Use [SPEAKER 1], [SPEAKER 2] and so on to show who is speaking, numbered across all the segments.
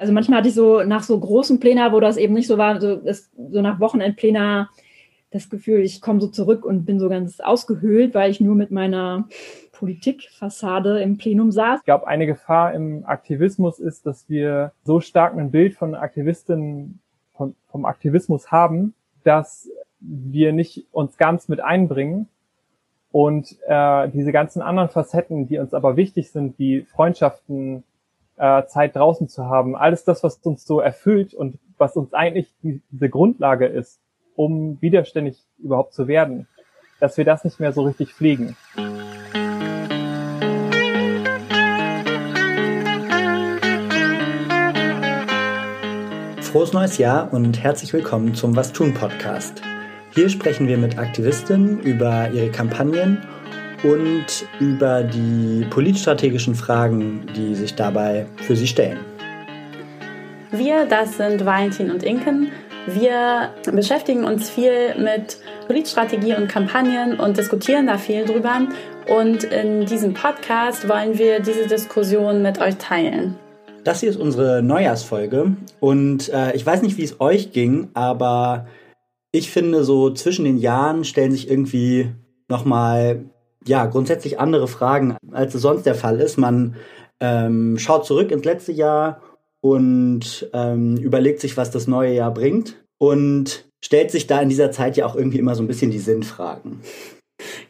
[SPEAKER 1] Also manchmal hatte ich so nach so großen Plänen, wo das eben nicht so war, so, das, so nach Wochenendplänen das Gefühl, ich komme so zurück und bin so ganz ausgehöhlt, weil ich nur mit meiner Politikfassade im Plenum saß.
[SPEAKER 2] Ich glaube, eine Gefahr im Aktivismus ist, dass wir so stark ein Bild von Aktivistinnen, von, vom Aktivismus haben, dass wir nicht uns ganz mit einbringen und äh, diese ganzen anderen Facetten, die uns aber wichtig sind, wie Freundschaften, äh, Zeit draußen zu haben, alles das, was uns so erfüllt und was uns eigentlich die, diese Grundlage ist, um widerständig überhaupt zu werden, dass wir das nicht mehr so richtig pflegen.
[SPEAKER 3] Frohes neues Jahr und herzlich willkommen zum Was tun Podcast. Hier sprechen wir mit Aktivistinnen über ihre Kampagnen und über die politstrategischen Fragen, die sich dabei für sie stellen.
[SPEAKER 4] Wir, das sind Valentin und Inken. Wir beschäftigen uns viel mit Politstrategie und Kampagnen und diskutieren da viel drüber. Und in diesem Podcast wollen wir diese Diskussion mit euch teilen.
[SPEAKER 3] Das hier ist unsere Neujahrsfolge und äh, ich weiß nicht, wie es euch ging, aber ich finde, so zwischen den Jahren stellen sich irgendwie nochmal, ja, grundsätzlich andere Fragen, als es sonst der Fall ist. Man ähm, schaut zurück ins letzte Jahr und ähm, überlegt sich, was das neue Jahr bringt und stellt sich da in dieser Zeit ja auch irgendwie immer so ein bisschen die Sinnfragen.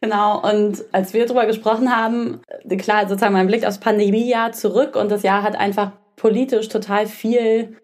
[SPEAKER 4] Genau, und als wir darüber gesprochen haben, klar, sozusagen mein Blick aufs Pandemiejahr zurück und das Jahr hat einfach politisch total viel,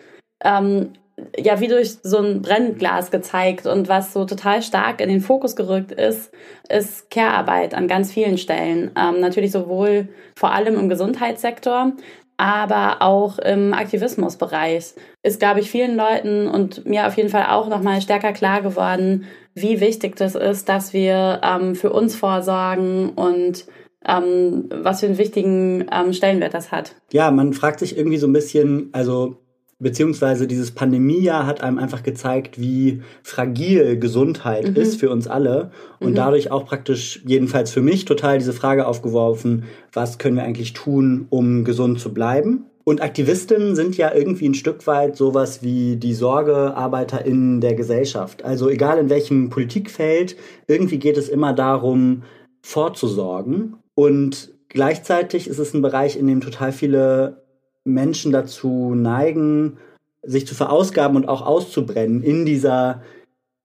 [SPEAKER 4] ähm, ja, wie durch so ein Brennglas gezeigt. Und was so total stark in den Fokus gerückt ist, ist Care-Arbeit an ganz vielen Stellen. Ähm, natürlich sowohl vor allem im Gesundheitssektor, aber auch im Aktivismusbereich ist, glaube ich, vielen Leuten und mir auf jeden Fall auch nochmal stärker klar geworden, wie wichtig das ist, dass wir ähm, für uns vorsorgen und ähm, was für einen wichtigen ähm, Stellenwert das hat.
[SPEAKER 3] Ja, man fragt sich irgendwie so ein bisschen, also beziehungsweise dieses Pandemiejahr hat einem einfach gezeigt, wie fragil Gesundheit mhm. ist für uns alle und mhm. dadurch auch praktisch, jedenfalls für mich, total diese Frage aufgeworfen, was können wir eigentlich tun, um gesund zu bleiben? Und Aktivistinnen sind ja irgendwie ein Stück weit sowas wie die SorgearbeiterInnen der Gesellschaft. Also egal in welchem Politikfeld, irgendwie geht es immer darum, vorzusorgen. Und gleichzeitig ist es ein Bereich, in dem total viele Menschen dazu neigen, sich zu verausgaben und auch auszubrennen in dieser,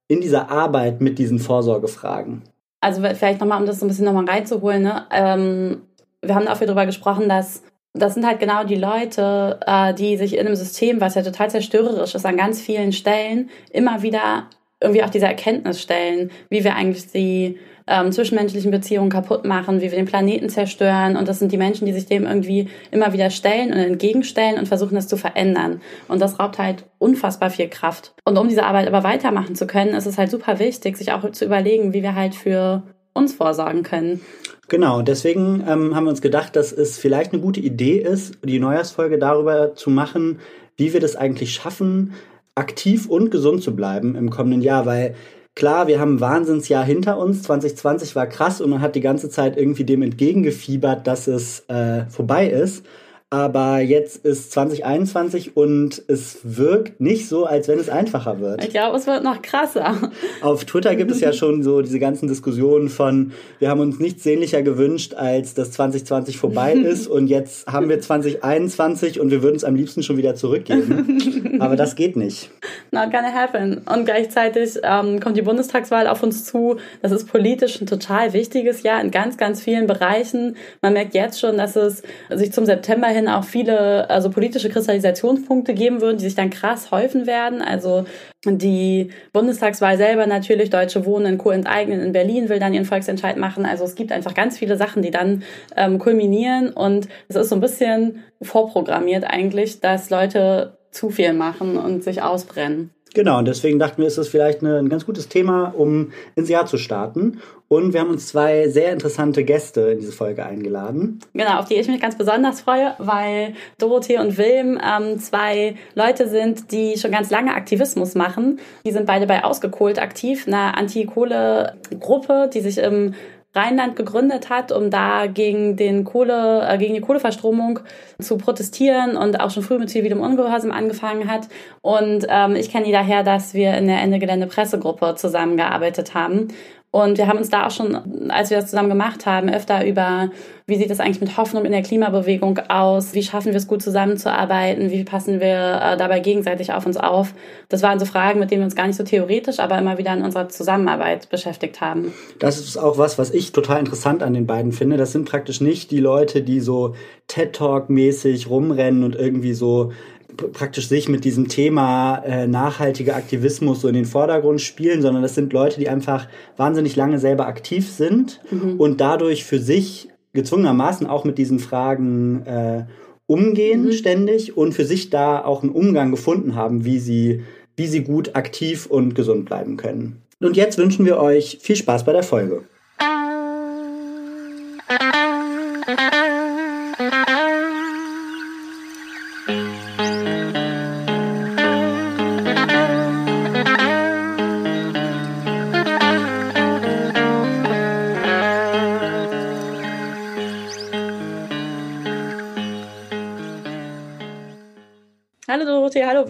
[SPEAKER 3] in dieser Arbeit mit diesen Vorsorgefragen.
[SPEAKER 4] Also vielleicht nochmal, um das so ein bisschen nochmal reinzuholen, ne? Ähm, wir haben dafür darüber gesprochen, dass das sind halt genau die Leute, äh, die sich in einem System, was ja total zerstörerisch ist, an ganz vielen Stellen immer wieder irgendwie auch diese Erkenntnis stellen, wie wir eigentlich die ähm, zwischenmenschlichen Beziehungen kaputt machen, wie wir den Planeten zerstören. Und das sind die Menschen, die sich dem irgendwie immer wieder stellen und entgegenstellen und versuchen, das zu verändern. Und das raubt halt unfassbar viel Kraft. Und um diese Arbeit aber weitermachen zu können, ist es halt super wichtig, sich auch zu überlegen, wie wir halt für uns vorsorgen können.
[SPEAKER 3] Genau, deswegen ähm, haben wir uns gedacht, dass es vielleicht eine gute Idee ist, die Neujahrsfolge darüber zu machen, wie wir das eigentlich schaffen, aktiv und gesund zu bleiben im kommenden Jahr, weil Klar, wir haben ein Wahnsinnsjahr hinter uns. 2020 war krass und man hat die ganze Zeit irgendwie dem entgegengefiebert, dass es äh, vorbei ist. Aber jetzt ist 2021 und es wirkt nicht so, als wenn es einfacher wird.
[SPEAKER 4] Ich glaube, es wird noch krasser.
[SPEAKER 3] Auf Twitter gibt es ja schon so diese ganzen Diskussionen von, wir haben uns nichts sehnlicher gewünscht, als dass 2020 vorbei ist und jetzt haben wir 2021 und wir würden es am liebsten schon wieder zurückgeben. Aber das geht nicht.
[SPEAKER 4] Not gonna happen. Und gleichzeitig ähm, kommt die Bundestagswahl auf uns zu. Das ist politisch ein total wichtiges Jahr in ganz, ganz vielen Bereichen. Man merkt jetzt schon, dass es sich zum September hin auch viele also politische Kristallisationspunkte geben würden, die sich dann krass häufen werden. Also die Bundestagswahl selber natürlich, Deutsche Wohnen Co. enteignen in Berlin will dann ihren Volksentscheid machen. Also es gibt einfach ganz viele Sachen, die dann ähm, kulminieren und es ist so ein bisschen vorprogrammiert eigentlich, dass Leute zu viel machen und sich ausbrennen.
[SPEAKER 3] Genau, und deswegen dachten wir, ist das vielleicht ein ganz gutes Thema, um ins Jahr zu starten. Und wir haben uns zwei sehr interessante Gäste in diese Folge eingeladen.
[SPEAKER 4] Genau, auf die ich mich ganz besonders freue, weil Dorothee und Wilm ähm, zwei Leute sind, die schon ganz lange Aktivismus machen. Die sind beide bei Ausgekohlt aktiv, einer Anti-Kohle-Gruppe, die sich im Rheinland gegründet hat, um da gegen den Kohle, äh, gegen die Kohleverstromung zu protestieren und auch schon früh mit zivilem Ungehorsam angefangen hat. Und ähm, ich kenne die daher, dass wir in der Ende Gelände Pressegruppe zusammengearbeitet haben und wir haben uns da auch schon, als wir das zusammen gemacht haben, öfter über, wie sieht es eigentlich mit Hoffnung in der Klimabewegung aus? Wie schaffen wir es gut zusammenzuarbeiten? Wie passen wir äh, dabei gegenseitig auf uns auf? Das waren so Fragen, mit denen wir uns gar nicht so theoretisch, aber immer wieder in unserer Zusammenarbeit beschäftigt haben.
[SPEAKER 3] Das ist auch was, was ich total interessant an den beiden finde. Das sind praktisch nicht die Leute, die so TED Talk mäßig rumrennen und irgendwie so praktisch sich mit diesem Thema äh, nachhaltiger Aktivismus so in den Vordergrund spielen, sondern das sind Leute, die einfach wahnsinnig lange selber aktiv sind mhm. und dadurch für sich gezwungenermaßen auch mit diesen Fragen äh, umgehen mhm. ständig und für sich da auch einen Umgang gefunden haben, wie sie, wie sie gut aktiv und gesund bleiben können. Und jetzt wünschen wir euch viel Spaß bei der Folge. Hallo.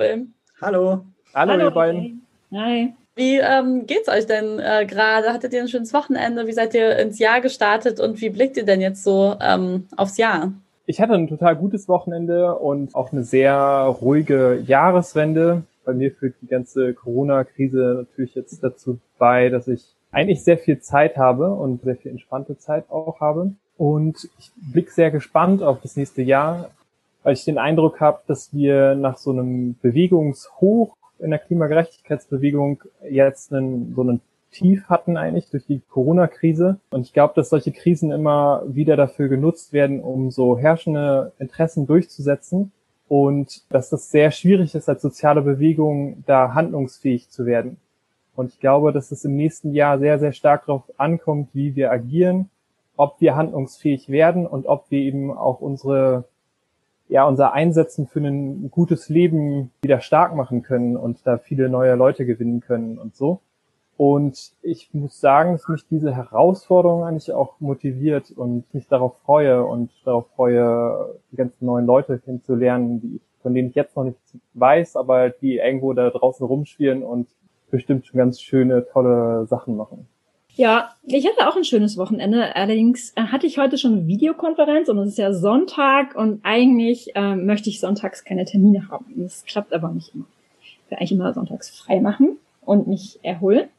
[SPEAKER 2] Hallo, Hallo ihr beiden.
[SPEAKER 4] Hi. Wie ähm, geht's euch denn äh, gerade? Hattet ihr ein schönes Wochenende? Wie seid ihr ins Jahr gestartet und wie blickt ihr denn jetzt so ähm, aufs Jahr?
[SPEAKER 2] Ich hatte ein total gutes Wochenende und auch eine sehr ruhige Jahreswende. Bei mir führt die ganze Corona-Krise natürlich jetzt dazu bei, dass ich eigentlich sehr viel Zeit habe und sehr viel entspannte Zeit auch habe. Und ich blicke sehr gespannt auf das nächste Jahr weil ich den Eindruck habe, dass wir nach so einem Bewegungshoch in der Klimagerechtigkeitsbewegung jetzt einen, so einen Tief hatten eigentlich durch die Corona-Krise. Und ich glaube, dass solche Krisen immer wieder dafür genutzt werden, um so herrschende Interessen durchzusetzen. Und dass das sehr schwierig ist, als soziale Bewegung da handlungsfähig zu werden. Und ich glaube, dass es im nächsten Jahr sehr, sehr stark darauf ankommt, wie wir agieren, ob wir handlungsfähig werden und ob wir eben auch unsere ja, unser Einsetzen für ein gutes Leben wieder stark machen können und da viele neue Leute gewinnen können und so. Und ich muss sagen, dass mich diese Herausforderung eigentlich auch motiviert und mich darauf freue und darauf freue, die ganzen neuen Leute kennenzulernen, die, von denen ich jetzt noch nichts weiß, aber die irgendwo da draußen rumspielen und bestimmt schon ganz schöne, tolle Sachen machen.
[SPEAKER 1] Ja, ich hatte auch ein schönes Wochenende. Allerdings äh, hatte ich heute schon eine Videokonferenz und es ist ja Sonntag und eigentlich äh, möchte ich sonntags keine Termine haben. Das klappt aber nicht immer. Ich will eigentlich immer sonntags frei machen und mich erholen.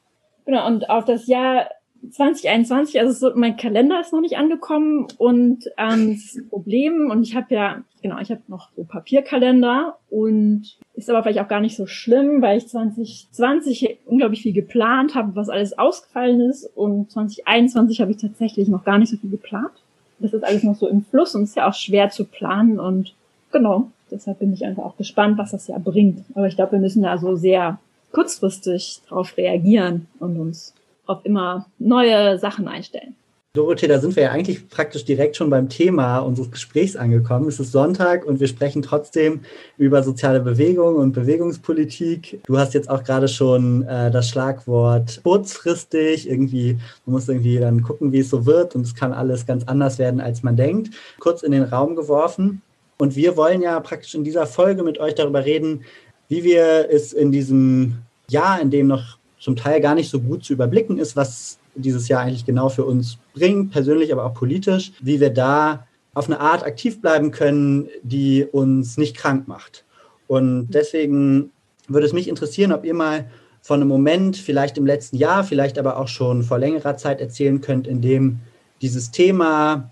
[SPEAKER 1] Genau, und auf das Jahr 2021, also so, mein Kalender ist noch nicht angekommen und ähm, das ein Problem. Und ich habe ja, genau, ich habe noch so Papierkalender und ist aber vielleicht auch gar nicht so schlimm, weil ich 2020 unglaublich viel geplant habe, was alles ausgefallen ist. Und 2021 habe ich tatsächlich noch gar nicht so viel geplant. Das ist alles noch so im Fluss und ist ja auch schwer zu planen. Und genau, deshalb bin ich einfach auch gespannt, was das ja bringt. Aber ich glaube, wir müssen da so sehr kurzfristig darauf reagieren und uns auf immer neue Sachen einstellen.
[SPEAKER 3] Dorothee, da sind wir ja eigentlich praktisch direkt schon beim Thema unseres Gesprächs angekommen. Es ist Sonntag und wir sprechen trotzdem über soziale Bewegung und Bewegungspolitik. Du hast jetzt auch gerade schon äh, das Schlagwort kurzfristig. Irgendwie, man muss irgendwie dann gucken, wie es so wird und es kann alles ganz anders werden, als man denkt. Kurz in den Raum geworfen. Und wir wollen ja praktisch in dieser Folge mit euch darüber reden, wie wir es in diesem Jahr, in dem noch zum Teil gar nicht so gut zu überblicken ist, was dieses Jahr eigentlich genau für uns bringt, persönlich, aber auch politisch, wie wir da auf eine Art aktiv bleiben können, die uns nicht krank macht. Und deswegen würde es mich interessieren, ob ihr mal von einem Moment, vielleicht im letzten Jahr, vielleicht aber auch schon vor längerer Zeit erzählen könnt, in dem dieses Thema,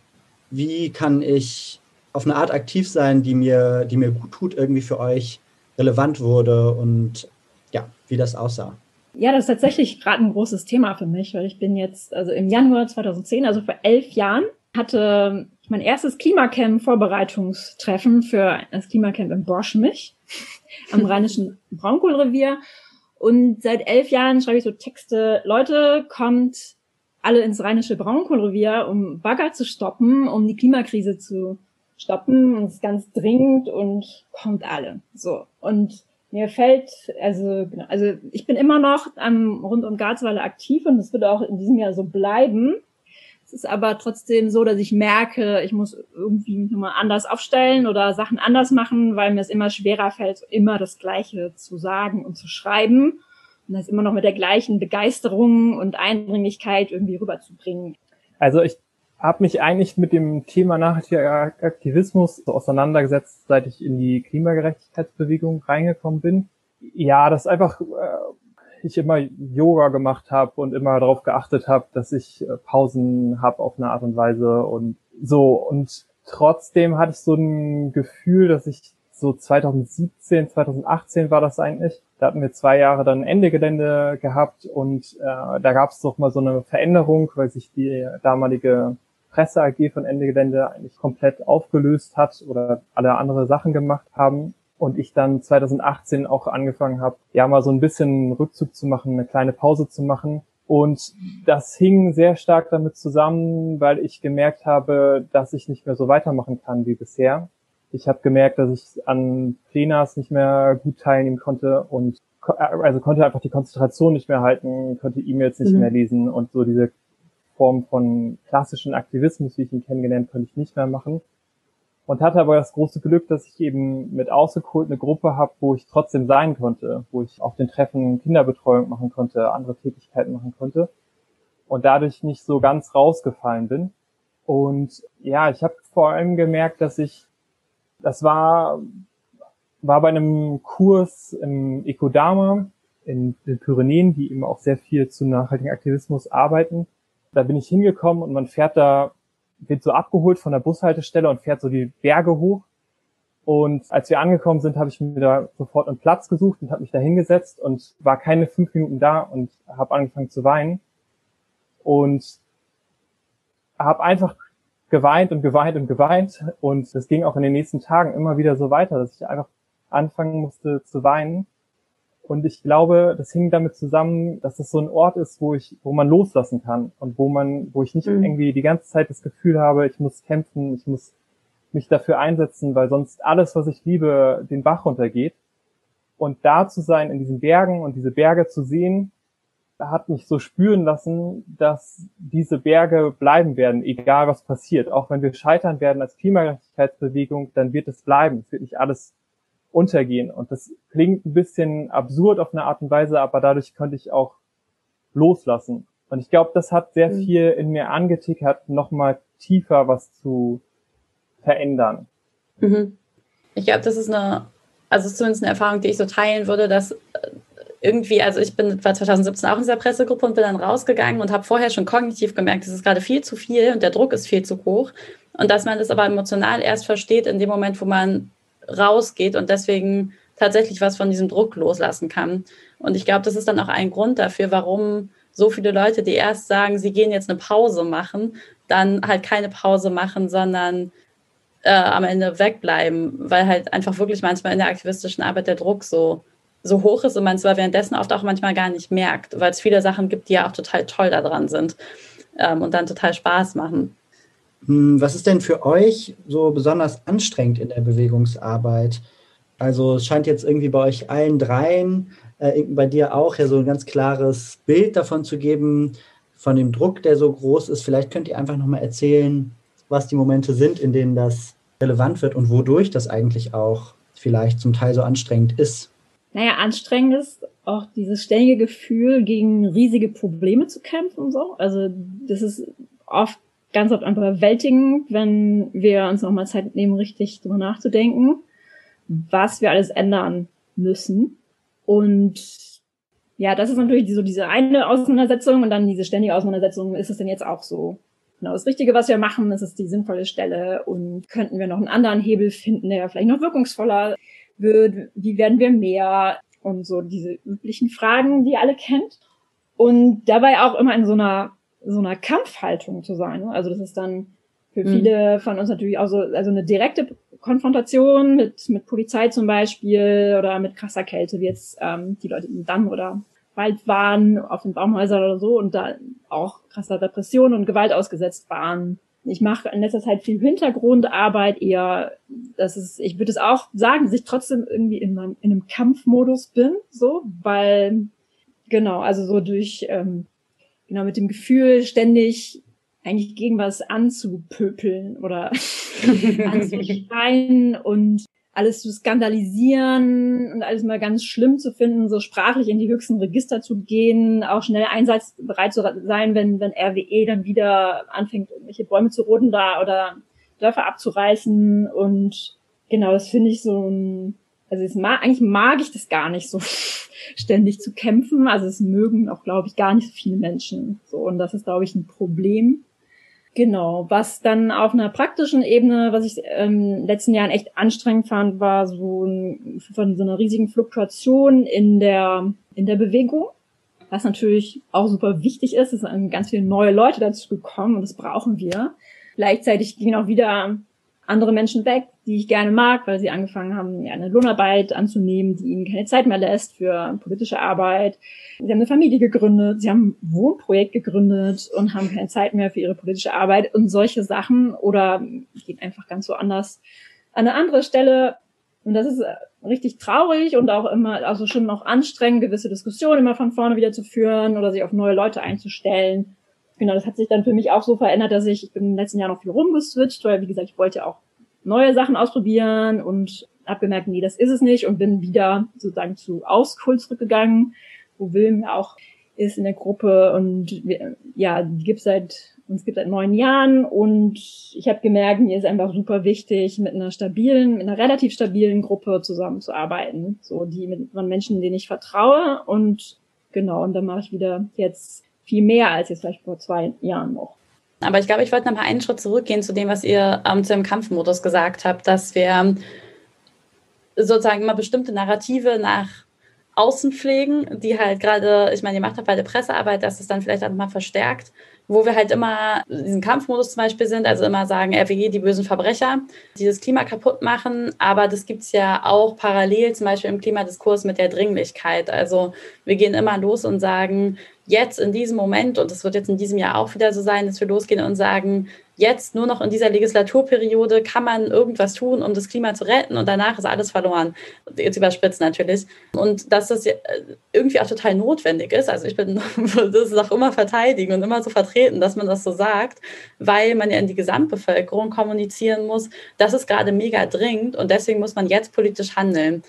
[SPEAKER 3] wie kann ich auf eine Art aktiv sein, die mir, die mir gut tut, irgendwie für euch relevant wurde und ja, wie das aussah.
[SPEAKER 1] Ja, das ist tatsächlich gerade ein großes Thema für mich, weil ich bin jetzt, also im Januar 2010, also vor elf Jahren, hatte mein erstes Klimacamp-Vorbereitungstreffen für das Klimacamp in Borschmich am rheinischen Braunkohlrevier. Und seit elf Jahren schreibe ich so Texte, Leute, kommt alle ins rheinische Braunkohlrevier, um Bagger zu stoppen, um die Klimakrise zu stoppen. Und es ist ganz dringend und kommt alle. So. Und mir fällt, also, genau, also ich bin immer noch am rund um Garzweiler aktiv und das wird auch in diesem Jahr so bleiben. Es ist aber trotzdem so, dass ich merke, ich muss irgendwie nochmal anders aufstellen oder Sachen anders machen, weil mir es immer schwerer fällt, immer das Gleiche zu sagen und zu schreiben. Und das immer noch mit der gleichen Begeisterung und Eindringlichkeit irgendwie rüberzubringen.
[SPEAKER 2] Also ich habe mich eigentlich mit dem Thema nachhaltiger Aktivismus auseinandergesetzt, seit ich in die Klimagerechtigkeitsbewegung reingekommen bin. Ja, das einfach äh, ich immer Yoga gemacht habe und immer darauf geachtet habe, dass ich äh, Pausen habe auf eine Art und Weise und so. Und trotzdem hatte ich so ein Gefühl, dass ich so 2017, 2018 war das eigentlich. Da hatten wir zwei Jahre dann Ende Gelände gehabt und äh, da gab es doch mal so eine Veränderung, weil sich die damalige Presse AG von Ende Gelände eigentlich komplett aufgelöst hat oder alle andere Sachen gemacht haben und ich dann 2018 auch angefangen habe, ja mal so ein bisschen Rückzug zu machen, eine kleine Pause zu machen. Und das hing sehr stark damit zusammen, weil ich gemerkt habe, dass ich nicht mehr so weitermachen kann wie bisher. Ich habe gemerkt, dass ich an Plenars nicht mehr gut teilnehmen konnte und also konnte einfach die Konzentration nicht mehr halten, konnte E-Mails nicht mhm. mehr lesen und so diese Form von klassischen Aktivismus, wie ich ihn kennengelernt, konnte ich nicht mehr machen und hatte aber das große Glück, dass ich eben mit Ausgekult eine Gruppe habe, wo ich trotzdem sein konnte, wo ich auf den Treffen Kinderbetreuung machen konnte, andere Tätigkeiten machen konnte und dadurch nicht so ganz rausgefallen bin. Und ja, ich habe vor allem gemerkt, dass ich, das war, war bei einem Kurs im Ekodama in den Pyrenäen, die eben auch sehr viel zu nachhaltigen Aktivismus arbeiten. Da bin ich hingekommen und man fährt da wird so abgeholt von der Bushaltestelle und fährt so die Berge hoch. Und als wir angekommen sind, habe ich mir da sofort einen Platz gesucht und habe mich da hingesetzt und war keine fünf Minuten da und habe angefangen zu weinen. Und habe einfach geweint und geweint und geweint. Und das ging auch in den nächsten Tagen immer wieder so weiter, dass ich einfach anfangen musste zu weinen. Und ich glaube, das hing damit zusammen, dass es so ein Ort ist, wo ich, wo man loslassen kann und wo man, wo ich nicht mhm. irgendwie die ganze Zeit das Gefühl habe, ich muss kämpfen, ich muss mich dafür einsetzen, weil sonst alles, was ich liebe, den Bach runtergeht. Und da zu sein in diesen Bergen und diese Berge zu sehen, hat mich so spüren lassen, dass diese Berge bleiben werden, egal was passiert. Auch wenn wir scheitern werden als Klimagerechtigkeitsbewegung, dann wird es bleiben. Es wird nicht alles untergehen. Und das klingt ein bisschen absurd auf eine Art und Weise, aber dadurch konnte ich auch loslassen. Und ich glaube, das hat sehr mhm. viel in mir angetickert, nochmal tiefer was zu verändern.
[SPEAKER 4] Mhm. Ich glaube, das ist eine, also zumindest eine Erfahrung, die ich so teilen würde, dass äh, irgendwie, also ich bin war 2017 auch in dieser Pressegruppe und bin dann rausgegangen und habe vorher schon kognitiv gemerkt, es ist gerade viel zu viel und der Druck ist viel zu hoch. Und dass man das aber emotional erst versteht in dem Moment, wo man rausgeht und deswegen tatsächlich was von diesem Druck loslassen kann. Und ich glaube, das ist dann auch ein Grund dafür, warum so viele Leute, die erst sagen, sie gehen jetzt eine Pause machen, dann halt keine Pause machen, sondern äh, am Ende wegbleiben, weil halt einfach wirklich manchmal in der aktivistischen Arbeit der Druck so, so hoch ist und man zwar währenddessen oft auch manchmal gar nicht merkt, weil es viele Sachen gibt, die ja auch total toll daran sind ähm, und dann total Spaß machen.
[SPEAKER 3] Hm, was ist denn für euch so besonders anstrengend in der Bewegungsarbeit? Also es scheint jetzt irgendwie bei euch allen dreien, äh, bei dir auch, ja so ein ganz klares Bild davon zu geben, von dem Druck, der so groß ist. Vielleicht könnt ihr einfach nochmal erzählen, was die Momente sind, in denen das relevant wird und wodurch das eigentlich auch vielleicht zum Teil so anstrengend ist.
[SPEAKER 1] Naja, anstrengend ist auch dieses ständige Gefühl, gegen riesige Probleme zu kämpfen und so. Also das ist oft ganz oft einfach überwältigend, wenn wir uns nochmal Zeit nehmen, richtig drüber nachzudenken, was wir alles ändern müssen. Und ja, das ist natürlich so diese eine Auseinandersetzung und dann diese ständige Auseinandersetzung, ist es denn jetzt auch so genau das Richtige, was wir machen? Ist es die sinnvolle Stelle? Und könnten wir noch einen anderen Hebel finden, der vielleicht noch wirkungsvoller wird? Wie werden wir mehr? Und so diese üblichen Fragen, die ihr alle kennt. Und dabei auch immer in so einer so einer Kampfhaltung zu sein. Ne? Also das ist dann für mhm. viele von uns natürlich auch so, also eine direkte Konfrontation mit, mit Polizei zum Beispiel oder mit krasser Kälte, wie jetzt ähm, die Leute im Damm oder Wald waren, auf den Baumhäusern oder so und da auch krasser Repression und Gewalt ausgesetzt waren. Ich mache in letzter Zeit viel Hintergrundarbeit, eher, das ist, ich würde es auch sagen, dass ich trotzdem irgendwie in, meinem, in einem Kampfmodus bin, so, weil, genau, also so durch ähm, genau mit dem Gefühl, ständig eigentlich gegen was anzupöpeln oder anzuschreien und alles zu skandalisieren und alles mal ganz schlimm zu finden, so sprachlich in die höchsten Register zu gehen, auch schnell einsatzbereit zu sein, wenn, wenn RWE dann wieder anfängt, irgendwelche Bäume zu roden da oder Dörfer abzureißen. Und genau, das finde ich so ein, also es mag, eigentlich mag ich das gar nicht so ständig zu kämpfen. Also es mögen auch, glaube ich, gar nicht so viele Menschen. So, und das ist, glaube ich, ein Problem. Genau, was dann auf einer praktischen Ebene, was ich ähm, in den letzten Jahren echt anstrengend fand, war so ein, von so einer riesigen Fluktuation in der, in der Bewegung. Was natürlich auch super wichtig ist, es sind ganz viele neue Leute dazu gekommen und das brauchen wir. Gleichzeitig gehen auch wieder andere Menschen weg, die ich gerne mag, weil sie angefangen haben, ja, eine Lohnarbeit anzunehmen, die ihnen keine Zeit mehr lässt für politische Arbeit. Sie haben eine Familie gegründet, sie haben ein Wohnprojekt gegründet und haben keine Zeit mehr für ihre politische Arbeit und solche Sachen oder gehen einfach ganz so anders an eine andere Stelle. Und das ist richtig traurig und auch immer, also schon noch anstrengend, gewisse Diskussionen immer von vorne wieder zu führen oder sich auf neue Leute einzustellen genau, das hat sich dann für mich auch so verändert, dass ich, ich bin im letzten Jahr noch viel rumgeswitcht, weil wie gesagt, ich wollte auch neue Sachen ausprobieren und habe gemerkt, nee, das ist es nicht und bin wieder sozusagen zu Auskul zurückgegangen, wo Wilm auch ist in der Gruppe und wir, ja, die gibt seit uns gibt seit neun Jahren und ich habe gemerkt, mir ist einfach super wichtig, mit einer stabilen, mit einer relativ stabilen Gruppe zusammenzuarbeiten, so die mit von Menschen, denen ich vertraue und genau und dann mache ich wieder jetzt viel mehr als jetzt vielleicht vor zwei Jahren noch.
[SPEAKER 4] Aber ich glaube, ich wollte noch mal einen Schritt zurückgehen zu dem, was ihr ähm, zu dem Kampfmodus gesagt habt, dass wir sozusagen immer bestimmte Narrative nach außen pflegen, die halt gerade, ich meine, ihr macht halt bei der Pressearbeit, dass es dann vielleicht auch mal verstärkt, wo wir halt immer in diesem Kampfmodus zum Beispiel sind, also immer sagen, RWE, die bösen Verbrecher, die das Klima kaputt machen, aber das gibt es ja auch parallel zum Beispiel im Klimadiskurs mit der Dringlichkeit. Also wir gehen immer los und sagen, jetzt in diesem Moment, und das wird jetzt in diesem Jahr auch wieder so sein, dass wir losgehen und sagen, jetzt nur noch in dieser Legislaturperiode kann man irgendwas tun, um das Klima zu retten und danach ist alles verloren. Jetzt überspitzt natürlich. Und dass das irgendwie auch total notwendig ist. Also ich bin das ist auch immer verteidigen und immer so vertreten, dass man das so sagt, weil man ja in die Gesamtbevölkerung kommunizieren muss, das ist gerade mega dringend und deswegen muss man jetzt politisch handeln.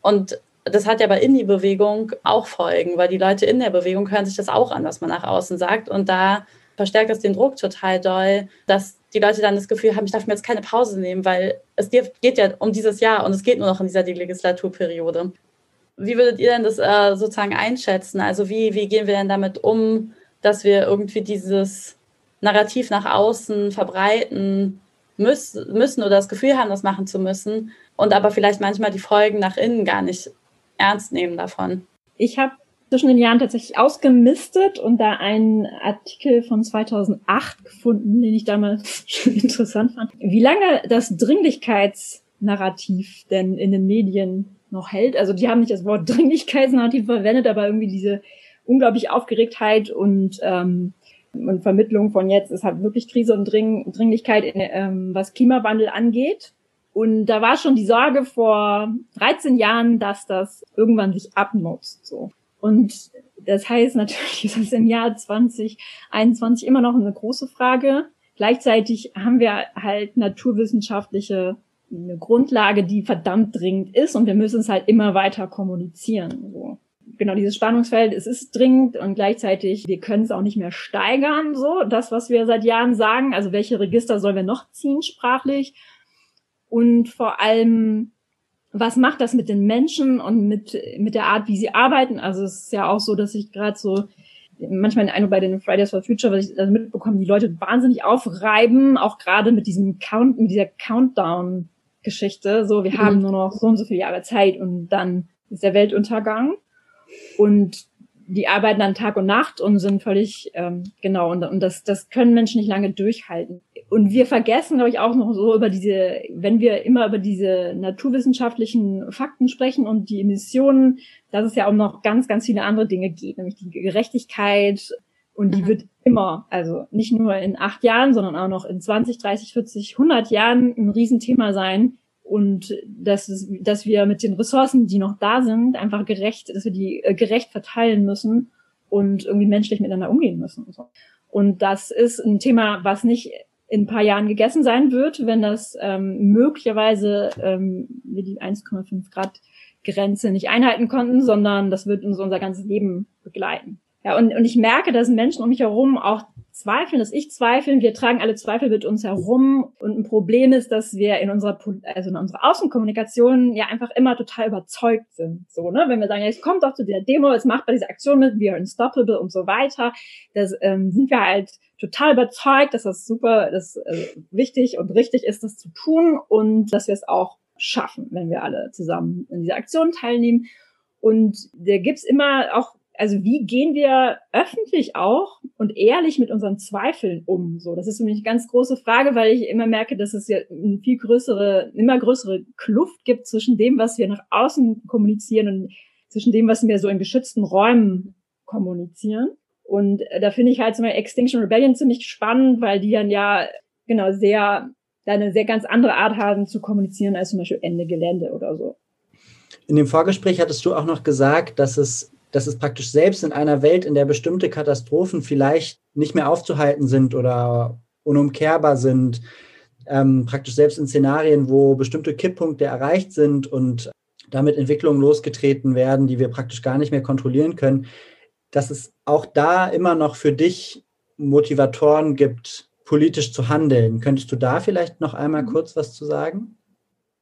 [SPEAKER 4] Und das hat ja bei Indie-Bewegung auch Folgen, weil die Leute in der Bewegung hören sich das auch an, was man nach außen sagt. Und da verstärkt das den Druck total doll, dass die Leute dann das Gefühl haben, ich darf mir jetzt keine Pause nehmen, weil es geht ja um dieses Jahr und es geht nur noch in dieser Legislaturperiode. Wie würdet ihr denn das äh, sozusagen einschätzen? Also wie, wie gehen wir denn damit um, dass wir irgendwie dieses Narrativ nach außen verbreiten müssen, müssen oder das Gefühl haben, das machen zu müssen und aber vielleicht manchmal die Folgen nach innen gar nicht ernst nehmen davon.
[SPEAKER 1] Ich habe zwischen den Jahren tatsächlich ausgemistet und da einen Artikel von 2008 gefunden, den ich damals schon interessant fand. Wie lange das Dringlichkeitsnarrativ denn in den Medien noch hält. Also die haben nicht das Wort Dringlichkeitsnarrativ verwendet, aber irgendwie diese unglaublich Aufgeregtheit und ähm, und Vermittlung von jetzt ist halt wirklich Krise und Dring Dringlichkeit, in, ähm, was Klimawandel angeht. Und da war schon die Sorge vor 13 Jahren, dass das irgendwann sich abnutzt. So. Und das heißt natürlich, ist das im Jahr 2021 immer noch eine große Frage. Gleichzeitig haben wir halt naturwissenschaftliche eine Grundlage, die verdammt dringend ist und wir müssen es halt immer weiter kommunizieren. So. Genau, dieses Spannungsfeld, es ist dringend und gleichzeitig, wir können es auch nicht mehr steigern, so, das, was wir seit Jahren sagen. Also welche Register sollen wir noch ziehen sprachlich? und vor allem, was macht das mit den Menschen und mit, mit der Art, wie sie arbeiten? Also es ist ja auch so, dass ich gerade so manchmal den Eindruck bei den Fridays for Future, was ich also mitbekomme, die Leute wahnsinnig aufreiben, auch gerade mit diesem Count, mit dieser Countdown-Geschichte. So, wir mhm. haben nur noch so und so viele Jahre Zeit und dann ist der Weltuntergang. Und die arbeiten dann Tag und Nacht und sind völlig ähm, genau und, und das das können Menschen nicht lange durchhalten und wir vergessen glaube ich auch noch so über diese wenn wir immer über diese naturwissenschaftlichen Fakten sprechen und die Emissionen dass es ja auch noch ganz ganz viele andere Dinge geht nämlich die Gerechtigkeit und die mhm. wird immer also nicht nur in acht Jahren sondern auch noch in 20 30 40 100 Jahren ein Riesenthema sein und dass, es, dass wir mit den Ressourcen, die noch da sind, einfach gerecht, dass wir die äh, gerecht verteilen müssen und irgendwie menschlich miteinander umgehen müssen. Und, so. Und das ist ein Thema, was nicht in ein paar Jahren gegessen sein wird, wenn das ähm, möglicherweise ähm, wir die 1,5 Grad Grenze nicht einhalten konnten, sondern das wird uns unser ganzes Leben begleiten. Ja, und, und ich merke, dass Menschen um mich herum auch zweifeln, dass ich zweifeln. Wir tragen alle Zweifel mit uns herum. Und ein Problem ist, dass wir in unserer, also in unserer Außenkommunikation ja einfach immer total überzeugt sind. So, ne? Wenn wir sagen, ja, jetzt kommt doch zu dieser Demo, jetzt macht bei dieser Aktion mit, we are unstoppable und so weiter. Das ähm, sind wir halt total überzeugt, dass das super, dass äh, wichtig und richtig ist, das zu tun und dass wir es auch schaffen, wenn wir alle zusammen in dieser Aktion teilnehmen. Und da gibt's immer auch also wie gehen wir öffentlich auch und ehrlich mit unseren Zweifeln um? So, das ist für mich eine ganz große Frage, weil ich immer merke, dass es ja eine viel größere, immer größere Kluft gibt zwischen dem, was wir nach außen kommunizieren und zwischen dem, was wir so in geschützten Räumen kommunizieren. Und da finde ich halt zum Beispiel Extinction Rebellion ziemlich spannend, weil die dann ja genau sehr, eine sehr ganz andere Art haben zu kommunizieren als zum Beispiel Ende Gelände oder so.
[SPEAKER 3] In dem Vorgespräch hattest du auch noch gesagt, dass es dass es praktisch selbst in einer Welt, in der bestimmte Katastrophen vielleicht nicht mehr aufzuhalten sind oder unumkehrbar sind, ähm, praktisch selbst in Szenarien, wo bestimmte Kipppunkte erreicht sind und damit Entwicklungen losgetreten werden, die wir praktisch gar nicht mehr kontrollieren können, dass es auch da immer noch für dich Motivatoren gibt, politisch zu handeln. Könntest du da vielleicht noch einmal mhm. kurz was zu sagen?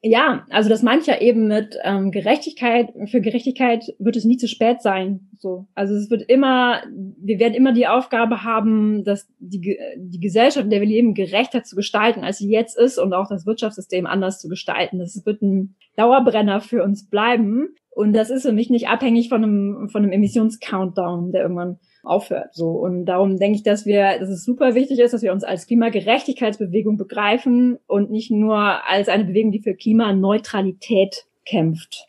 [SPEAKER 1] Ja, also das meine ich ja eben mit ähm, Gerechtigkeit. Für Gerechtigkeit wird es nie zu spät sein. So, also es wird immer, wir werden immer die Aufgabe haben, dass die die Gesellschaft, in der wir leben, gerechter zu gestalten, als sie jetzt ist und auch das Wirtschaftssystem anders zu gestalten. Das wird ein Dauerbrenner für uns bleiben. Und das ist für mich nicht abhängig von einem von einem Emissionscountdown, der irgendwann aufhört. So und darum denke ich, dass wir, dass es super wichtig ist, dass wir uns als Klimagerechtigkeitsbewegung begreifen und nicht nur als eine Bewegung, die für Klimaneutralität kämpft.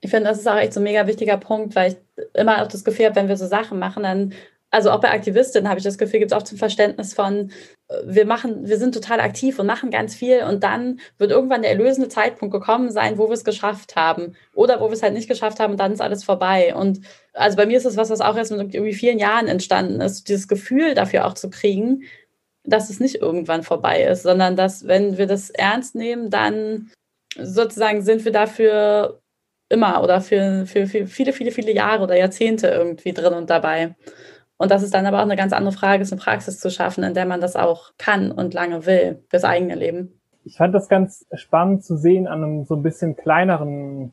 [SPEAKER 4] Ich finde, das ist auch echt so ein mega wichtiger Punkt, weil ich immer auch das Gefühl habe, wenn wir so Sachen machen, dann also auch bei Aktivistinnen habe ich das Gefühl, gibt es auch zum Verständnis von, äh, wir machen, wir sind total aktiv und machen ganz viel und dann wird irgendwann der erlösende Zeitpunkt gekommen sein, wo wir es geschafft haben oder wo wir es halt nicht geschafft haben und dann ist alles vorbei. Und also bei mir ist es was, was auch erst mit irgendwie vielen Jahren entstanden ist, dieses Gefühl dafür auch zu kriegen, dass es nicht irgendwann vorbei ist, sondern dass, wenn wir das ernst nehmen, dann sozusagen sind wir dafür immer oder für, für, für viele, viele, viele Jahre oder Jahrzehnte irgendwie drin und dabei. Und das ist dann aber auch eine ganz andere Frage, ist eine Praxis zu schaffen, in der man das auch kann und lange will fürs eigene Leben.
[SPEAKER 2] Ich fand das ganz spannend zu sehen an einem so ein bisschen kleineren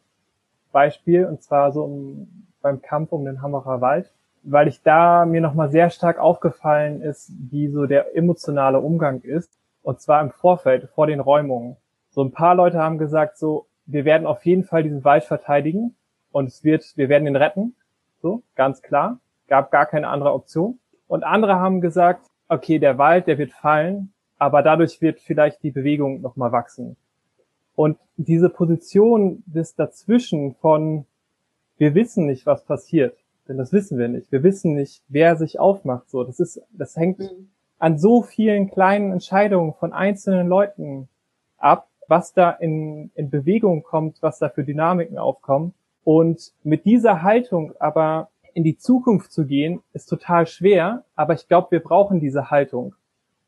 [SPEAKER 2] Beispiel, und zwar so um, beim Kampf um den Hammerer Wald, weil ich da mir nochmal sehr stark aufgefallen ist, wie so der emotionale Umgang ist, und zwar im Vorfeld, vor den Räumungen. So ein paar Leute haben gesagt, so, wir werden auf jeden Fall diesen Wald verteidigen und es wird, wir werden ihn retten. So, ganz klar gab gar keine andere Option. Und andere haben gesagt, okay, der Wald, der wird fallen, aber dadurch wird vielleicht die Bewegung nochmal wachsen. Und diese Position des Dazwischen von, wir wissen nicht, was passiert, denn das wissen wir nicht. Wir wissen nicht, wer sich aufmacht. So, das ist, das hängt mhm. an so vielen kleinen Entscheidungen von einzelnen Leuten ab, was da in, in Bewegung kommt, was da für Dynamiken aufkommen. Und mit dieser Haltung aber in die Zukunft zu gehen, ist total schwer, aber ich glaube, wir brauchen diese Haltung,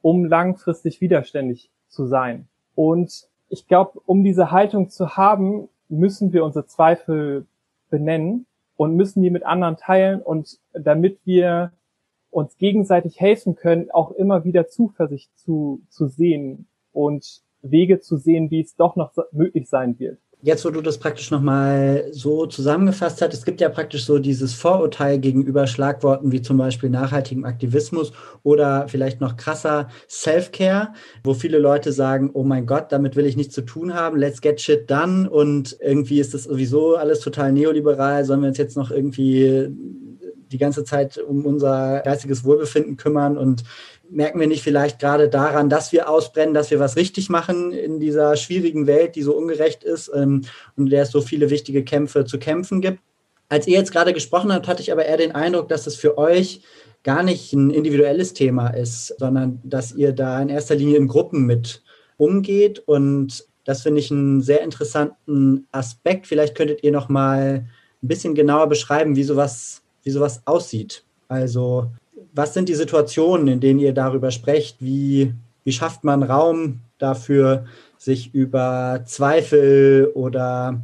[SPEAKER 2] um langfristig widerständig zu sein. Und ich glaube, um diese Haltung zu haben, müssen wir unsere Zweifel benennen und müssen die mit anderen teilen und damit wir uns gegenseitig helfen können, auch immer wieder Zuversicht zu, zu sehen und Wege zu sehen, wie es doch noch möglich sein wird
[SPEAKER 3] jetzt, wo du das praktisch nochmal so zusammengefasst hast, es gibt ja praktisch so dieses Vorurteil gegenüber Schlagworten wie zum Beispiel nachhaltigem Aktivismus oder vielleicht noch krasser Self-Care, wo viele Leute sagen, oh mein Gott, damit will ich nichts zu tun haben, let's get shit done. Und irgendwie ist das sowieso alles total neoliberal, sollen wir uns jetzt noch irgendwie die ganze Zeit um unser geistiges Wohlbefinden kümmern und merken wir nicht vielleicht gerade daran, dass wir ausbrennen, dass wir was richtig machen in dieser schwierigen Welt, die so ungerecht ist ähm, und der es so viele wichtige Kämpfe zu kämpfen gibt. Als ihr jetzt gerade gesprochen habt, hatte ich aber eher den Eindruck, dass es für euch gar nicht ein individuelles Thema ist, sondern dass ihr da in erster Linie in Gruppen mit umgeht. Und das finde ich einen sehr interessanten Aspekt. Vielleicht könntet ihr noch mal ein bisschen genauer beschreiben, wie sowas, wie sowas aussieht. Also was sind die Situationen, in denen ihr darüber sprecht? Wie, wie schafft man Raum dafür, sich über Zweifel oder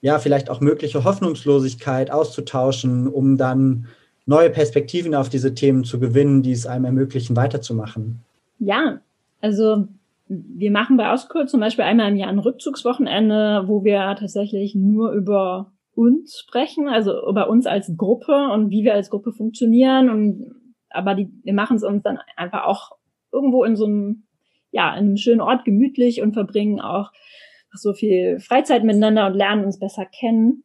[SPEAKER 3] ja, vielleicht auch mögliche Hoffnungslosigkeit auszutauschen, um dann neue Perspektiven auf diese Themen zu gewinnen, die es einem ermöglichen, weiterzumachen?
[SPEAKER 1] Ja, also wir machen bei Auskurs zum Beispiel einmal im Jahr ein Rückzugswochenende, wo wir tatsächlich nur über uns sprechen, also über uns als Gruppe und wie wir als Gruppe funktionieren. Und aber die, wir machen es uns dann einfach auch irgendwo in so einem, ja, in einem schönen Ort gemütlich und verbringen auch so viel Freizeit miteinander und lernen uns besser kennen.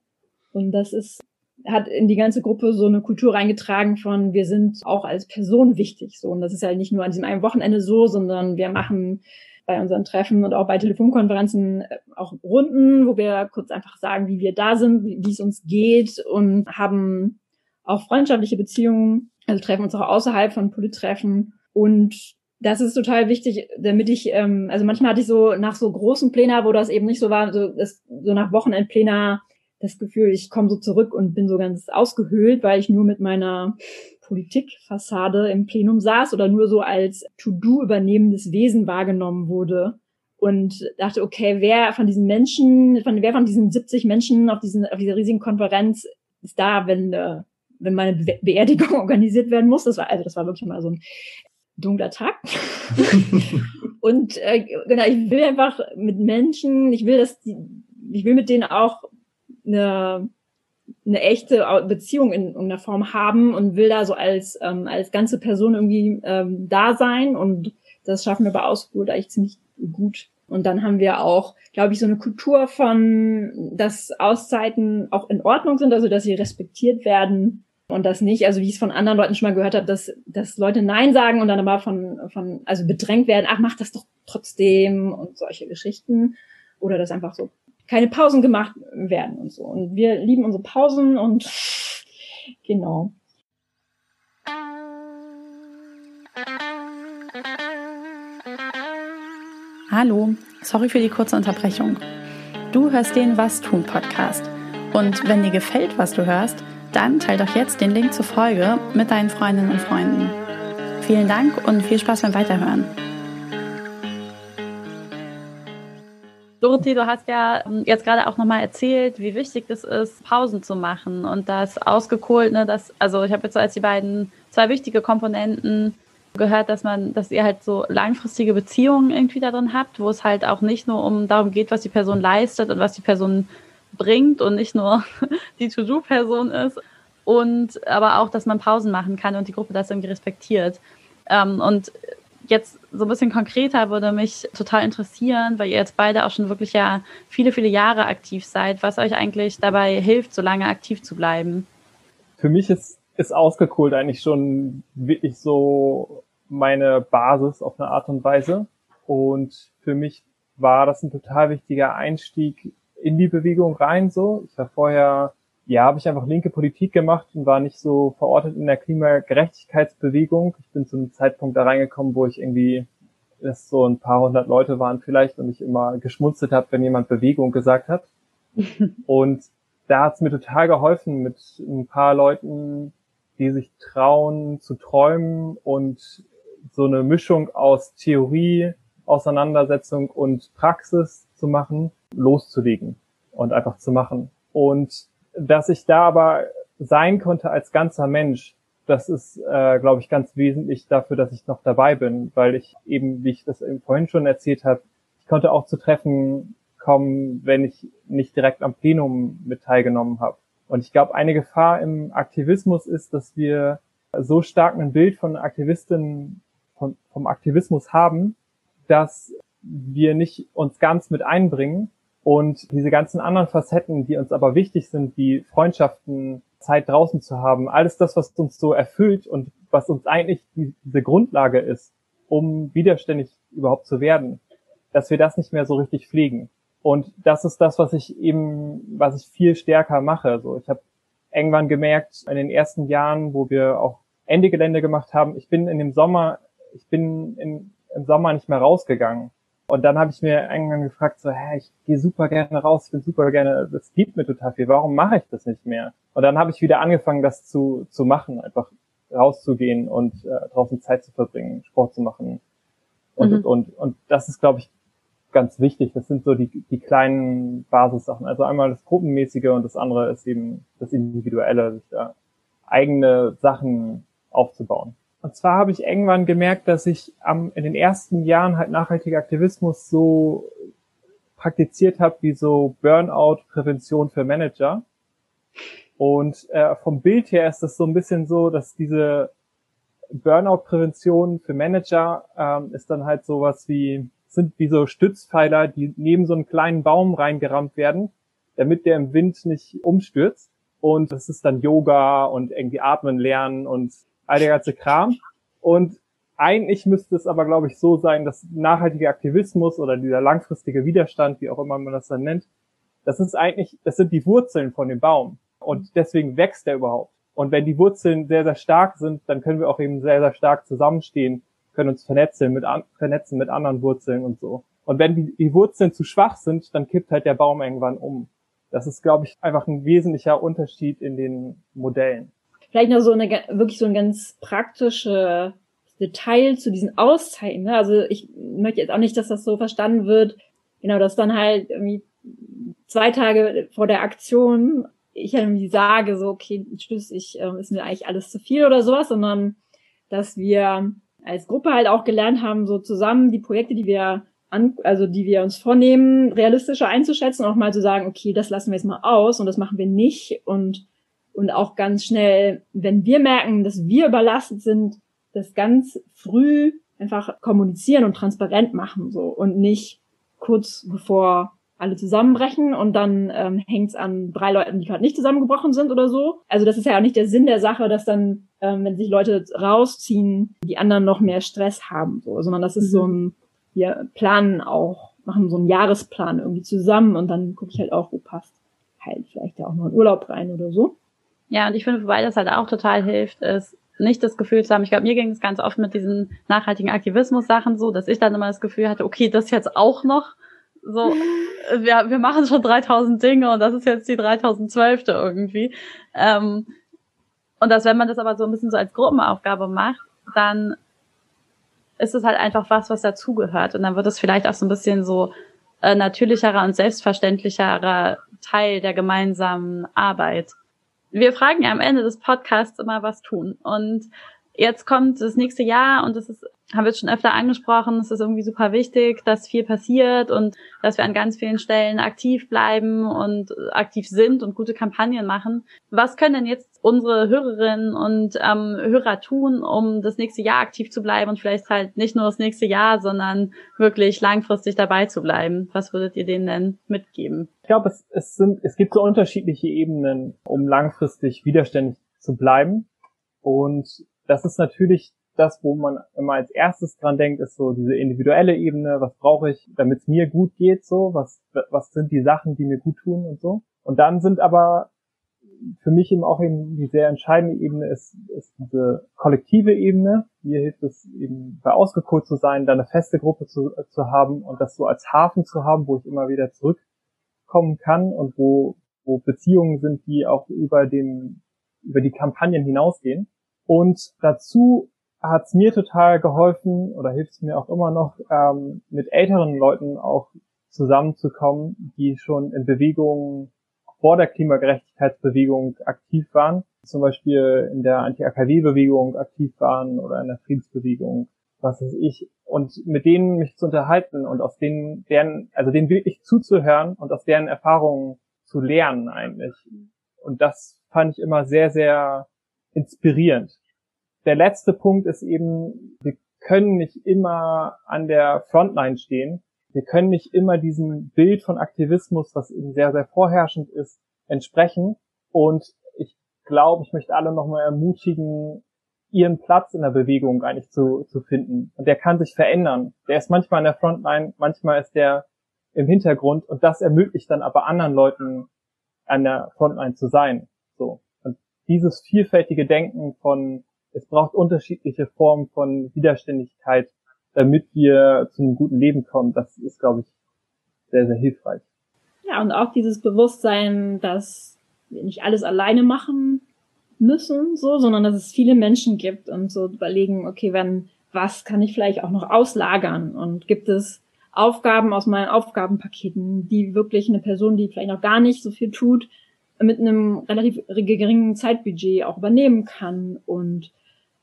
[SPEAKER 1] Und das ist, hat in die ganze Gruppe so eine Kultur reingetragen von, wir sind auch als Person wichtig. So. Und das ist ja nicht nur an diesem einen Wochenende so, sondern wir machen bei unseren Treffen und auch bei Telefonkonferenzen äh, auch Runden, wo wir kurz einfach sagen, wie wir da sind, wie, es uns geht und haben auch freundschaftliche Beziehungen, also treffen uns auch außerhalb von Polittreffen. Und das ist total wichtig, damit ich, ähm, also manchmal hatte ich so nach so großen Plänen, wo das eben nicht so war, so, das, so nach Wochenendplänen das Gefühl, ich komme so zurück und bin so ganz ausgehöhlt, weil ich nur mit meiner Politikfassade im Plenum saß oder nur so als To-Do übernehmendes Wesen wahrgenommen wurde und dachte, okay, wer von diesen Menschen, von, wer von diesen 70 Menschen auf, diesen, auf dieser riesigen Konferenz ist da, wenn, äh, wenn meine Be Beerdigung organisiert werden muss? Das war, also das war wirklich mal so ein dunkler Tag. und äh, genau, ich will einfach mit Menschen, ich will, dass die, ich will mit denen auch eine, eine echte Beziehung in irgendeiner Form haben und will da so als, ähm, als ganze Person irgendwie ähm, da sein. Und das schaffen wir bei Ausgut eigentlich ziemlich gut. Und dann haben wir auch, glaube ich, so eine Kultur von, dass Auszeiten auch in Ordnung sind, also dass sie respektiert werden und das nicht, also wie ich es von anderen Leuten schon mal gehört habe, dass, dass Leute Nein sagen und dann aber von, von, also bedrängt werden, ach, mach das doch trotzdem und solche Geschichten. Oder dass einfach so keine Pausen gemacht werden und so. Und wir lieben unsere Pausen und genau.
[SPEAKER 4] Hallo, sorry für die kurze Unterbrechung. Du hörst den Was tun Podcast. Und wenn dir gefällt, was du hörst, dann teile doch jetzt den Link zur Folge mit deinen Freundinnen und Freunden. Vielen Dank und viel Spaß beim Weiterhören. Dorothee, du hast ja ähm, jetzt gerade auch nochmal erzählt, wie wichtig es ist, Pausen zu machen und das ausgekohlt, ne, das, also ich habe jetzt als die beiden zwei wichtige Komponenten gehört, dass man, dass ihr halt so langfristige Beziehungen irgendwie da drin habt, wo es halt auch nicht nur um darum geht, was die Person leistet und was die Person bringt und nicht nur die To-Do-Person ist. Und aber auch, dass man Pausen machen kann und die Gruppe das irgendwie respektiert. Ähm, und jetzt so ein bisschen konkreter würde mich total interessieren, weil ihr jetzt beide auch schon wirklich ja viele, viele Jahre aktiv seid, was euch eigentlich dabei hilft, so lange aktiv zu bleiben.
[SPEAKER 2] Für mich ist, ist ausgekohlt eigentlich schon wirklich so meine Basis auf eine Art und Weise. Und für mich war das ein total wichtiger Einstieg in die Bewegung rein so. Ich war vorher, ja, habe ich einfach linke Politik gemacht und war nicht so verortet in der Klimagerechtigkeitsbewegung. Ich bin zu einem Zeitpunkt da reingekommen, wo ich irgendwie es so ein paar hundert Leute waren vielleicht und ich immer geschmunzelt habe, wenn jemand Bewegung gesagt hat. und da hat es mir total geholfen mit ein paar Leuten, die sich trauen zu träumen und so eine Mischung aus Theorie, Auseinandersetzung und Praxis zu machen, loszulegen und einfach zu machen. Und dass ich da aber sein konnte als ganzer Mensch, das ist, äh, glaube ich, ganz wesentlich dafür, dass ich noch dabei bin, weil ich eben, wie ich das eben vorhin schon erzählt habe, ich konnte auch zu Treffen kommen, wenn ich nicht direkt am Plenum mit teilgenommen habe. Und ich glaube, eine Gefahr im Aktivismus ist, dass wir so stark ein Bild von Aktivistinnen, von, vom Aktivismus haben, dass wir nicht uns ganz mit einbringen und diese ganzen anderen Facetten, die uns aber wichtig sind, wie Freundschaften, Zeit draußen zu haben, alles das, was uns so erfüllt und was uns eigentlich diese Grundlage ist, um widerständig überhaupt zu werden, dass wir das nicht mehr so richtig pflegen. Und das ist das, was ich eben, was ich viel stärker mache. So, ich habe irgendwann gemerkt, in den ersten Jahren, wo wir auch Ende Gelände gemacht haben, ich bin in dem Sommer, ich bin in, im Sommer nicht mehr rausgegangen. Und dann habe ich mir irgendwann gefragt, so, hä, ich gehe super gerne raus, ich bin super gerne, das gibt mir total viel, warum mache ich das nicht mehr? Und dann habe ich wieder angefangen, das zu, zu machen, einfach rauszugehen und äh, draußen Zeit zu verbringen, Sport zu machen und, mhm. und, und. Und das ist, glaube ich, ganz wichtig. Das sind so die, die kleinen Basissachen. Also einmal das Gruppenmäßige und das andere ist eben das Individuelle, sich da eigene Sachen aufzubauen. Und zwar habe ich irgendwann gemerkt, dass ich am, in den ersten Jahren halt nachhaltiger Aktivismus so praktiziert habe wie so Burnout-Prävention für Manager. Und äh, vom Bild her ist das so ein bisschen so, dass diese Burnout-Prävention für Manager ähm, ist dann halt sowas wie, sind wie so Stützpfeiler, die neben so einen kleinen Baum reingerammt werden, damit der im Wind nicht umstürzt. Und das ist dann Yoga und irgendwie atmen lernen und all der ganze Kram. Und eigentlich müsste es aber, glaube ich, so sein, dass nachhaltiger Aktivismus oder dieser langfristige Widerstand, wie auch immer man das dann nennt, das ist eigentlich, das sind die Wurzeln von dem Baum. Und deswegen wächst er überhaupt. Und wenn die Wurzeln sehr, sehr stark sind, dann können wir auch eben sehr, sehr stark zusammenstehen, können uns vernetzen mit, an, vernetzen mit anderen Wurzeln und so. Und wenn die, die Wurzeln zu schwach sind, dann kippt halt der Baum irgendwann um. Das ist, glaube ich, einfach ein wesentlicher Unterschied in den Modellen.
[SPEAKER 1] Vielleicht noch so eine wirklich so ein ganz praktische Detail zu diesen Auszeiten. Ne? Also ich möchte jetzt auch nicht, dass das so verstanden wird, genau, dass dann halt irgendwie zwei Tage vor der Aktion ich irgendwie sage, so, okay, tschüss, ich, äh, ist mir eigentlich alles zu viel oder sowas, sondern dass wir als Gruppe halt auch gelernt haben, so zusammen die Projekte, die wir an, also die wir uns vornehmen, realistischer einzuschätzen, auch mal zu sagen, okay, das lassen wir jetzt mal aus und das machen wir nicht und und auch ganz schnell, wenn wir merken, dass wir überlastet sind, das ganz früh einfach kommunizieren und transparent machen so und nicht kurz bevor alle zusammenbrechen und dann ähm, hängt es an drei Leuten, die gerade nicht zusammengebrochen sind oder so. Also das ist ja auch nicht der Sinn der Sache, dass dann, ähm, wenn sich Leute rausziehen, die anderen noch mehr Stress haben, so, sondern das ist so mhm. ein, wir planen auch, machen so einen Jahresplan irgendwie zusammen und dann gucke ich halt auch, wo passt halt vielleicht ja auch noch ein Urlaub rein oder so.
[SPEAKER 4] Ja, und ich finde, wobei das halt auch total hilft, ist nicht das Gefühl zu haben, ich glaube, mir ging es ganz oft mit diesen nachhaltigen Aktivismus-Sachen so, dass ich dann immer das Gefühl hatte, okay, das jetzt auch noch so, wir, wir machen schon 3000 Dinge und das ist jetzt die 3012. irgendwie. Ähm, und dass, wenn man das aber so ein bisschen so als Gruppenaufgabe macht, dann ist es halt einfach was, was dazugehört. Und dann wird es vielleicht auch so ein bisschen so äh, natürlicherer und selbstverständlicherer Teil der gemeinsamen Arbeit. Wir fragen ja am Ende des Podcasts immer, was tun. Und jetzt kommt das nächste Jahr und das ist haben wir schon öfter angesprochen, es ist irgendwie super wichtig, dass viel passiert und dass wir an ganz vielen Stellen aktiv bleiben und aktiv sind und gute Kampagnen machen. Was können denn jetzt unsere Hörerinnen und ähm, Hörer tun, um das nächste Jahr aktiv zu bleiben und vielleicht halt nicht nur das nächste Jahr, sondern wirklich langfristig dabei zu bleiben? Was würdet ihr denen denn mitgeben?
[SPEAKER 2] Ich glaube, es, es, sind, es gibt so unterschiedliche Ebenen, um langfristig widerständig zu bleiben. Und das ist natürlich das, wo man immer als erstes dran denkt, ist so diese individuelle Ebene. Was brauche ich, damit es mir gut geht, so? Was, was sind die Sachen, die mir gut tun und so? Und dann sind aber für mich eben auch eben die sehr entscheidende Ebene ist, ist diese kollektive Ebene. Mir hilft es eben bei ausgekohlt zu sein, da eine feste Gruppe zu, zu haben und das so als Hafen zu haben, wo ich immer wieder zurückkommen kann und wo, wo Beziehungen sind, die auch über den, über die Kampagnen hinausgehen. Und dazu hat es mir total geholfen oder hilft es mir auch immer noch, ähm, mit älteren Leuten auch zusammenzukommen, die schon in Bewegungen vor der Klimagerechtigkeitsbewegung aktiv waren, zum Beispiel in der Anti-AKW-Bewegung aktiv waren oder in der Friedensbewegung, was weiß ich, und mit denen mich zu unterhalten und aus denen, deren, also denen wirklich zuzuhören und aus deren Erfahrungen zu lernen eigentlich. Und das fand ich immer sehr, sehr inspirierend der letzte Punkt ist eben, wir können nicht immer an der Frontline stehen. Wir können nicht immer diesem Bild von Aktivismus, was eben sehr, sehr vorherrschend ist, entsprechen. Und ich glaube, ich möchte alle nochmal ermutigen, ihren Platz in der Bewegung eigentlich zu, zu finden. Und der kann sich verändern. Der ist manchmal an der Frontline, manchmal ist der im Hintergrund und das ermöglicht dann aber anderen Leuten an der Frontline zu sein. So. Und dieses vielfältige Denken von es braucht unterschiedliche Formen von Widerständigkeit, damit wir zu einem guten Leben kommen. Das ist, glaube ich, sehr, sehr hilfreich.
[SPEAKER 1] Ja, und auch dieses Bewusstsein, dass wir nicht alles alleine machen, müssen, so, sondern dass es viele Menschen gibt und so überlegen, okay, wenn, was kann ich vielleicht auch noch auslagern und gibt es Aufgaben aus meinen Aufgabenpaketen, die wirklich eine Person, die vielleicht noch gar nicht so viel tut, mit einem relativ geringen Zeitbudget auch übernehmen kann und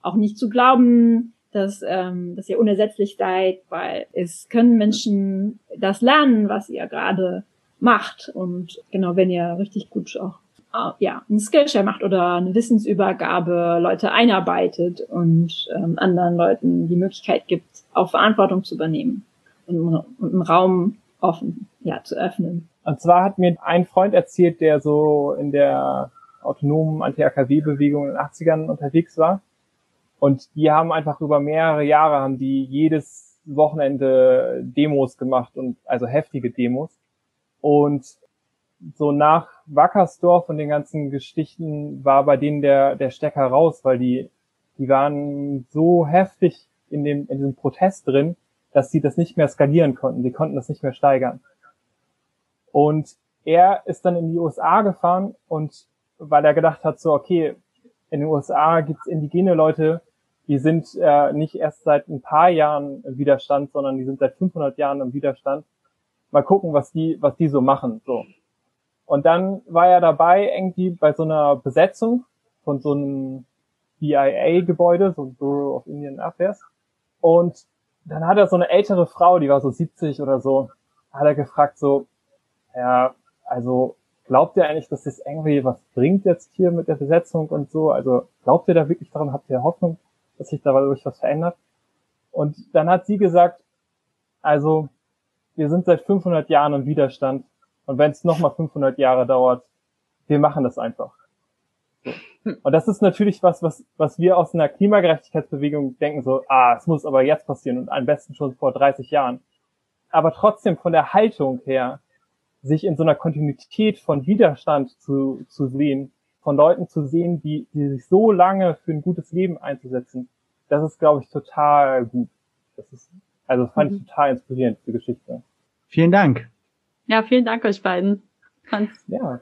[SPEAKER 1] auch nicht zu glauben, dass, ähm, dass ihr unersetzlich seid, weil es können Menschen das lernen, was ihr gerade macht. Und genau, wenn ihr richtig gut auch äh, ja, einen Skillshare macht oder eine Wissensübergabe, Leute einarbeitet und ähm, anderen Leuten die Möglichkeit gibt, auch Verantwortung zu übernehmen und, und einen Raum offen ja, zu öffnen.
[SPEAKER 2] Und zwar hat mir ein Freund erzählt, der so in der autonomen Anti-AKW-Bewegung in den 80ern unterwegs war. Und die haben einfach über mehrere Jahre haben die jedes Wochenende Demos gemacht und also heftige Demos. Und so nach Wackersdorf und den ganzen Geschichten war bei denen der, der Stecker raus, weil die, die waren so heftig in dem, in diesem Protest drin, dass sie das nicht mehr skalieren konnten. Sie konnten das nicht mehr steigern. Und er ist dann in die USA gefahren und weil er gedacht hat, so, okay, in den USA gibt's indigene Leute, die sind äh, nicht erst seit ein paar Jahren im Widerstand, sondern die sind seit 500 Jahren im Widerstand. Mal gucken, was die, was die so machen. So. Und dann war er dabei irgendwie bei so einer Besetzung von so einem BIA-Gebäude, so Bureau of Indian Affairs. Und dann hat er so eine ältere Frau, die war so 70 oder so, hat er gefragt so, ja, also glaubt ihr eigentlich, dass das irgendwie was bringt jetzt hier mit der Besetzung und so? Also glaubt ihr da wirklich daran? Habt ihr Hoffnung, dass sich dadurch was verändert? Und dann hat sie gesagt, also wir sind seit 500 Jahren im Widerstand und wenn es nochmal 500 Jahre dauert, wir machen das einfach. Und das ist natürlich was, was, was wir aus einer Klimagerechtigkeitsbewegung denken, so, ah, es muss aber jetzt passieren und am besten schon vor 30 Jahren. Aber trotzdem von der Haltung her sich in so einer Kontinuität von Widerstand zu, zu sehen, von Leuten zu sehen, die, die sich so lange für ein gutes Leben einzusetzen, das ist, glaube ich, total gut. Das ist, also fand mhm. ich total inspirierend, die Geschichte.
[SPEAKER 5] Vielen Dank.
[SPEAKER 4] Ja, vielen Dank euch beiden. Fand's
[SPEAKER 2] ja.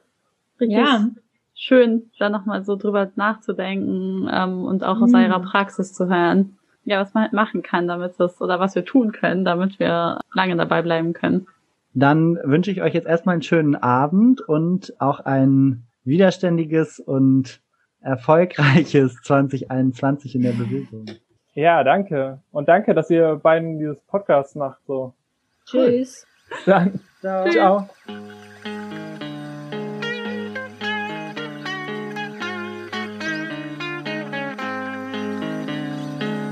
[SPEAKER 4] richtig ja. schön, da nochmal so drüber nachzudenken ähm, und auch aus mhm. eurer Praxis zu hören. Ja, was man halt machen kann, damit es, oder was wir tun können, damit wir lange dabei bleiben können.
[SPEAKER 5] Dann wünsche ich euch jetzt erstmal einen schönen Abend und auch ein widerständiges und erfolgreiches 2021 in der Bewegung.
[SPEAKER 2] Ja, danke. Und danke, dass ihr beiden dieses Podcast macht. So.
[SPEAKER 1] Tschüss.
[SPEAKER 2] Dann. Ciao. Ciao.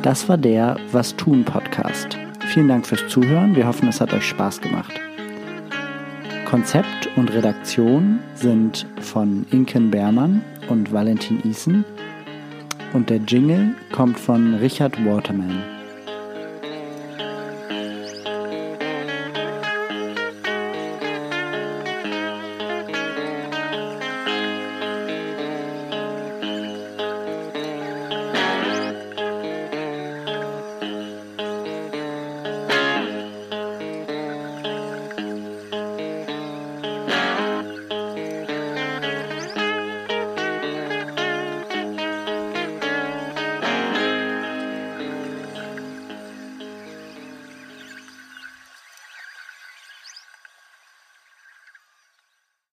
[SPEAKER 5] Das war der Was tun Podcast. Vielen Dank fürs Zuhören. Wir hoffen, es hat euch Spaß gemacht. Konzept und Redaktion sind von Inken Bermann und Valentin Isen und der Jingle kommt von Richard Waterman.